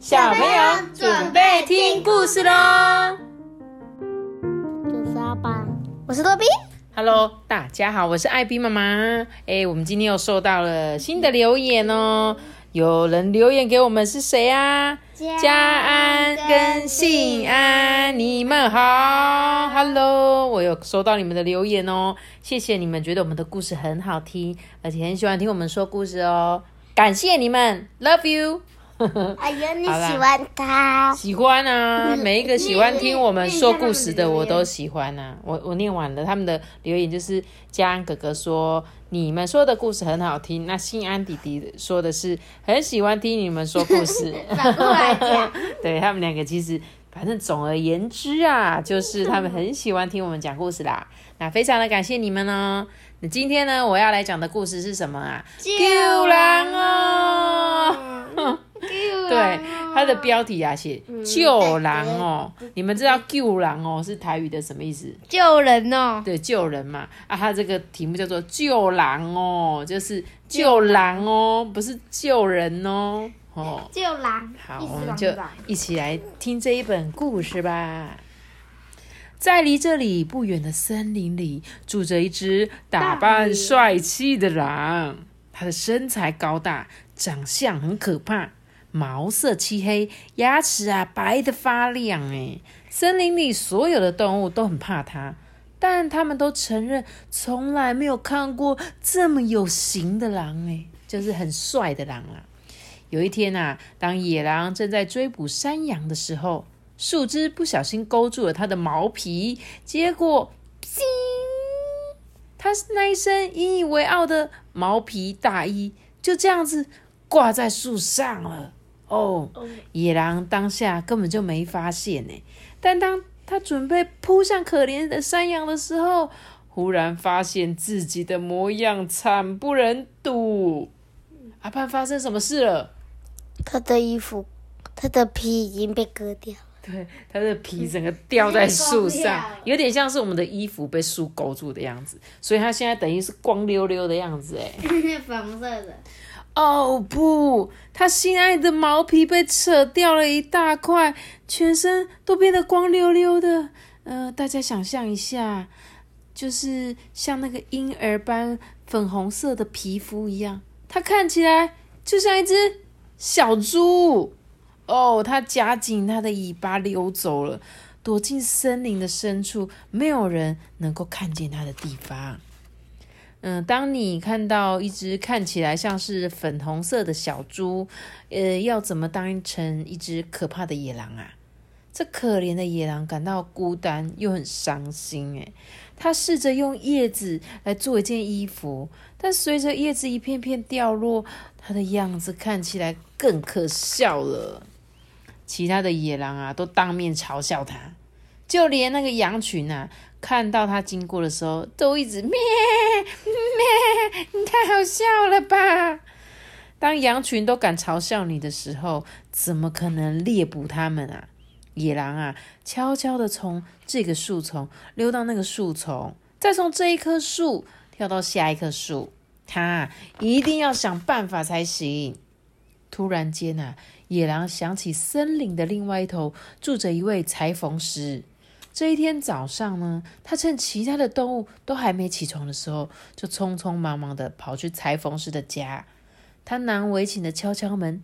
小朋友准备听故事喽。我是阿爸，我是多比。Hello，大家好，我是艾比妈妈。哎，我们今天又收到了新的留言哦。有人留言给我们是谁啊？家安跟信安，你们好，Hello，我有收到你们的留言哦，谢谢你们，觉得我们的故事很好听，而且很喜欢听我们说故事哦，感谢你们，Love you。哎呀，你喜欢他？喜欢啊，每一个喜欢听我们说故事的，我都喜欢啊。我我念完了，他们的留言就是嘉安哥哥说你们说的故事很好听，那心安弟弟说的是很喜欢听你们说故事。反过来讲，对他们两个其实，反正总而言之啊，就是他们很喜欢听我们讲故事啦。那非常的感谢你们哦。那今天呢，我要来讲的故事是什么啊？救狼哦。对，它的标题啊写“救狼”哦，你们知道“救狼”哦是台语的什么意思？救人哦。对，救人嘛。啊，它这个题目叫做“救狼”哦，就是救狼哦，不是救人哦。哦，救狼，好，我们就一起来听这一本故事吧。在离这里不远的森林里，住着一只打扮帅气的狼。它的身材高大，长相很可怕，毛色漆黑，牙齿啊白的发亮。哎，森林里所有的动物都很怕它，但他们都承认从来没有看过这么有型的狼。哎，就是很帅的狼啊。有一天啊，当野狼正在追捕山羊的时候，树枝不小心勾住了它的毛皮，结果，它那一身引以为傲的毛皮大衣就这样子挂在树上了。哦，野狼当下根本就没发现呢，但当他准备扑向可怜的山羊的时候，忽然发现自己的模样惨不忍睹。阿盼发生什么事了？他的衣服，他的皮已经被割掉了。对，他的皮整个掉在树上，有点像是我们的衣服被树勾住的样子，所以他现在等于是光溜溜的样子，哎。粉红色的。哦不，它心爱的毛皮被扯掉了一大块，全身都变得光溜溜的。呃，大家想象一下，就是像那个婴儿般粉红色的皮肤一样，它看起来就像一只小猪。哦，它夹紧它的尾巴溜走了，躲进森林的深处，没有人能够看见它的地方。嗯，当你看到一只看起来像是粉红色的小猪，呃，要怎么当成一只可怕的野狼啊？这可怜的野狼感到孤单又很伤心，诶，他试着用叶子来做一件衣服，但随着叶子一片片掉落，它的样子看起来更可笑了。其他的野狼啊，都当面嘲笑他，就连那个羊群啊，看到他经过的时候，都一直咩你太好笑了吧！当羊群都敢嘲笑你的时候，怎么可能猎捕他们啊？野狼啊，悄悄的从这个树丛溜到那个树丛，再从这一棵树跳到下一棵树，他一定要想办法才行。突然间啊，野狼想起森林的另外一头住着一位裁缝师。这一天早上呢，他趁其他的动物都还没起床的时候，就匆匆忙忙的跑去裁缝师的家。他难为情的敲敲门，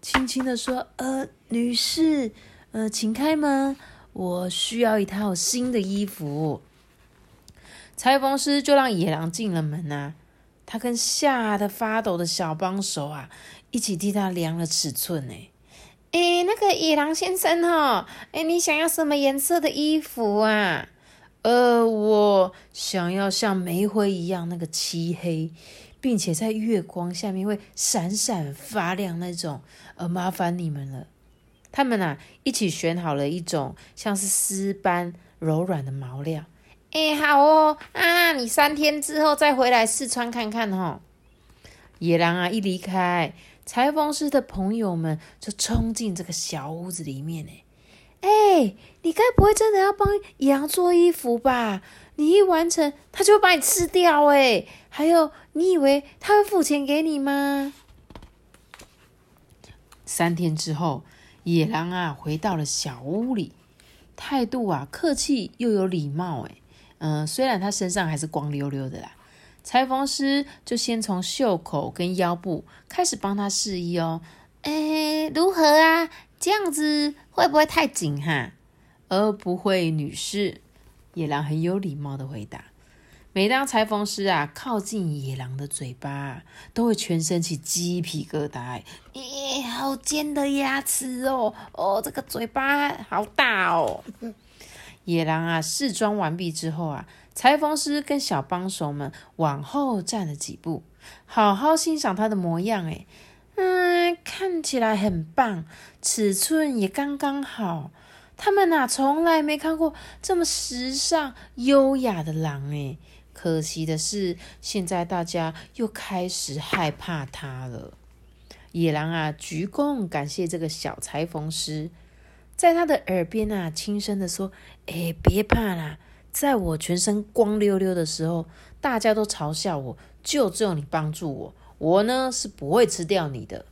轻轻的说：“呃，女士，呃，请开门，我需要一套新的衣服。”裁缝师就让野狼进了门啊。他跟吓得发抖的小帮手啊，一起替他量了尺寸呢。哎，那个野狼先生哈，哎，你想要什么颜色的衣服啊？呃，我想要像煤灰一样那个漆黑，并且在月光下面会闪闪发亮那种。呃，麻烦你们了。他们啊，一起选好了一种像是丝般柔软的毛料。哎，好哦，啊，你三天之后再回来试穿看看哦。野狼啊，一离开，裁缝师的朋友们就冲进这个小屋子里面呢。哎，你该不会真的要帮野狼做衣服吧？你一完成，他就会把你吃掉哎。还有，你以为他会付钱给你吗？三天之后，野狼啊回到了小屋里，态度啊客气又有礼貌。哎，嗯，虽然他身上还是光溜溜的啦。裁缝师就先从袖口跟腰部开始帮他试衣哦。哎，如何啊？这样子会不会太紧哈？而不会，女士。野狼很有礼貌的回答。每当裁缝师啊靠近野狼的嘴巴，都会全身起鸡皮疙瘩。咦，好尖的牙齿哦！哦，这个嘴巴好大哦。野狼啊试装完毕之后啊，裁缝师跟小帮手们往后站了几步，好好欣赏它的模样。哎，嗯，看起来很棒，尺寸也刚刚好。他们呐从来没看过这么时尚优雅的狼。哎。可惜的是，现在大家又开始害怕它了。野狼啊，鞠躬感谢这个小裁缝师，在他的耳边啊，轻声的说：“哎，别怕啦，在我全身光溜溜的时候，大家都嘲笑我，就只有你帮助我。我呢，是不会吃掉你的。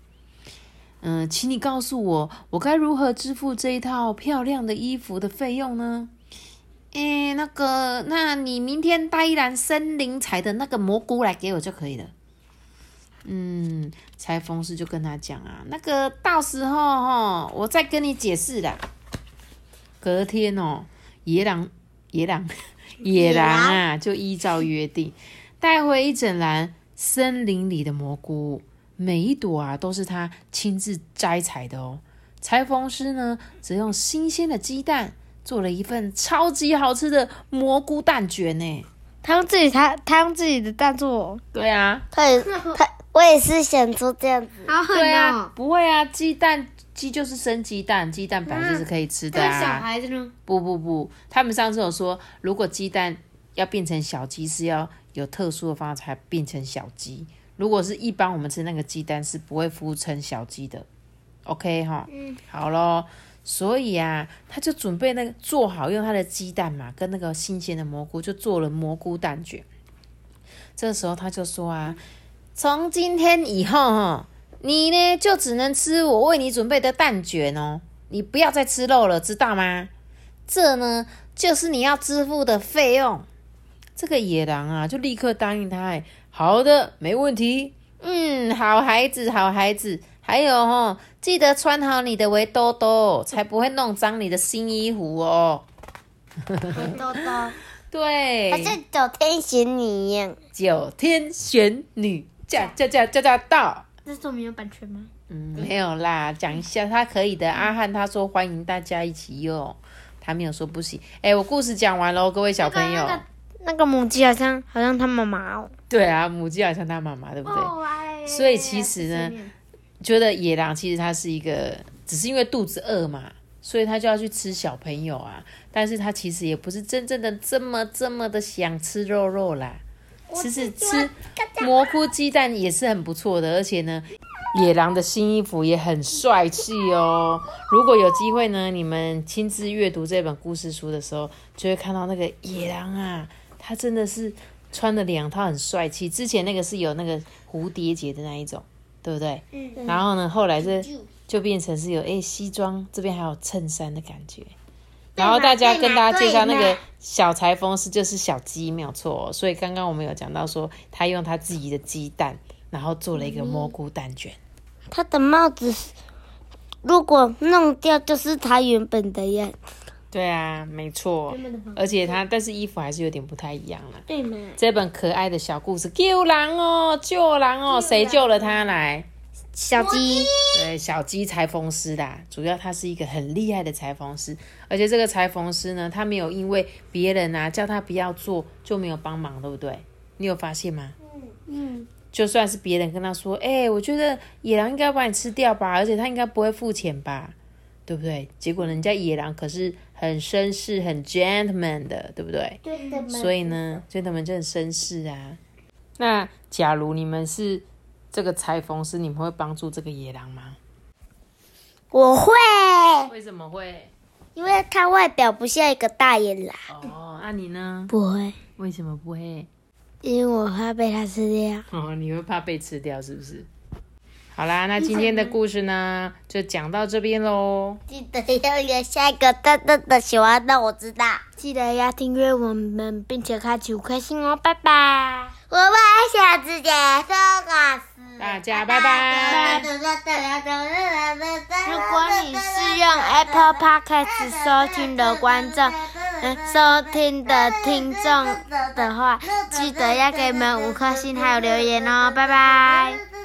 嗯，请你告诉我，我该如何支付这一套漂亮的衣服的费用呢？”哎，那个，那你明天带一篮森林采的那个蘑菇来给我就可以了。嗯，裁缝师就跟他讲啊，那个到时候哈，我再跟你解释的。隔天哦，野狼，野狼，野狼啊，就依照约定带回一整篮森林里的蘑菇，每一朵啊都是他亲自摘采的哦。裁缝师呢，则用新鲜的鸡蛋。做了一份超级好吃的蘑菇蛋卷呢！他用自己他他用自己的蛋做，对啊，他也他我也是想做这样子，好狠啊！不会啊，鸡蛋鸡就是生鸡蛋，鸡蛋本来就是可以吃的啊。小孩子呢？不不不，他们上次有说，如果鸡蛋要变成小鸡，是要有特殊的方法才变成小鸡。如果是一般我们吃那个鸡蛋，是不会孵成小鸡的。OK 哈，嗯，好咯。所以啊，他就准备那个做好，用他的鸡蛋嘛，跟那个新鲜的蘑菇，就做了蘑菇蛋卷。这时候他就说啊，从今天以后哈，你呢就只能吃我为你准备的蛋卷哦，你不要再吃肉了，知道吗？这呢就是你要支付的费用。这个野狼啊，就立刻答应他，哎，好的，没问题。嗯，好孩子，好孩子。还有哦，记得穿好你的围兜兜，才不会弄脏你的新衣服哦。围兜兜，对，好像九天玄女一样。九天玄女驾驾驾驾驾到。这是我们有版权吗？嗯，没有啦，讲一下他可以的。阿汉他说欢迎大家一起用，他没有说不行。哎，我故事讲完喽，各位小朋友。那个那个母鸡好像好像他妈妈哦。对啊，母鸡好像他妈妈，对不对？所以其实呢。觉得野狼其实它是一个，只是因为肚子饿嘛，所以它就要去吃小朋友啊。但是它其实也不是真正的这么这么的想吃肉肉啦。其实吃蘑菇鸡蛋也是很不错的，而且呢，野狼的新衣服也很帅气哦。如果有机会呢，你们亲自阅读这本故事书的时候，就会看到那个野狼啊，他真的是穿了两套很帅气。之前那个是有那个蝴蝶结的那一种。对不对？嗯。然后呢，后来这就变成是有哎西装，这边还有衬衫的感觉。然后大家跟大家介绍那个小裁缝是就是小鸡没有错，所以刚刚我们有讲到说他用他自己的鸡蛋，然后做了一个蘑菇蛋卷。他的帽子如果弄掉，就是他原本的样子。对啊，没错。而且他但是衣服还是有点不太一样了。对吗？这本可爱的小故事救狼哦，救狼哦，谁救了他来？小鸡。对，小鸡裁缝师的，主要他是一个很厉害的裁缝师，而且这个裁缝师呢，他没有因为别人啊叫他不要做就没有帮忙，对不对？你有发现吗？嗯嗯。就算是别人跟他说，哎，我觉得野狼应该把你吃掉吧，而且他应该不会付钱吧。对不对？结果人家野狼可是很绅士、很 gentleman 的，对不对？对的。所以呢，gentleman 就很绅士啊。那假如你们是这个裁缝师，你们会帮助这个野狼吗？我会。为什么会？因为他外表不像一个大野狼。哦，那你呢？不会。为什么不会？因为我怕被它吃掉。哦，你会怕被吃掉是不是？好啦，那今天的故事呢，就讲到这边喽。记得要留下一个大大的喜欢让我知道。记得要订阅我们，并且开启五颗星哦，拜拜。我们下次见，收卡斯。大家拜拜。如果你是用 Apple Podcast 收听的观众，嗯，收听的听众的话，记得要给我们五颗星还有留言哦，拜拜。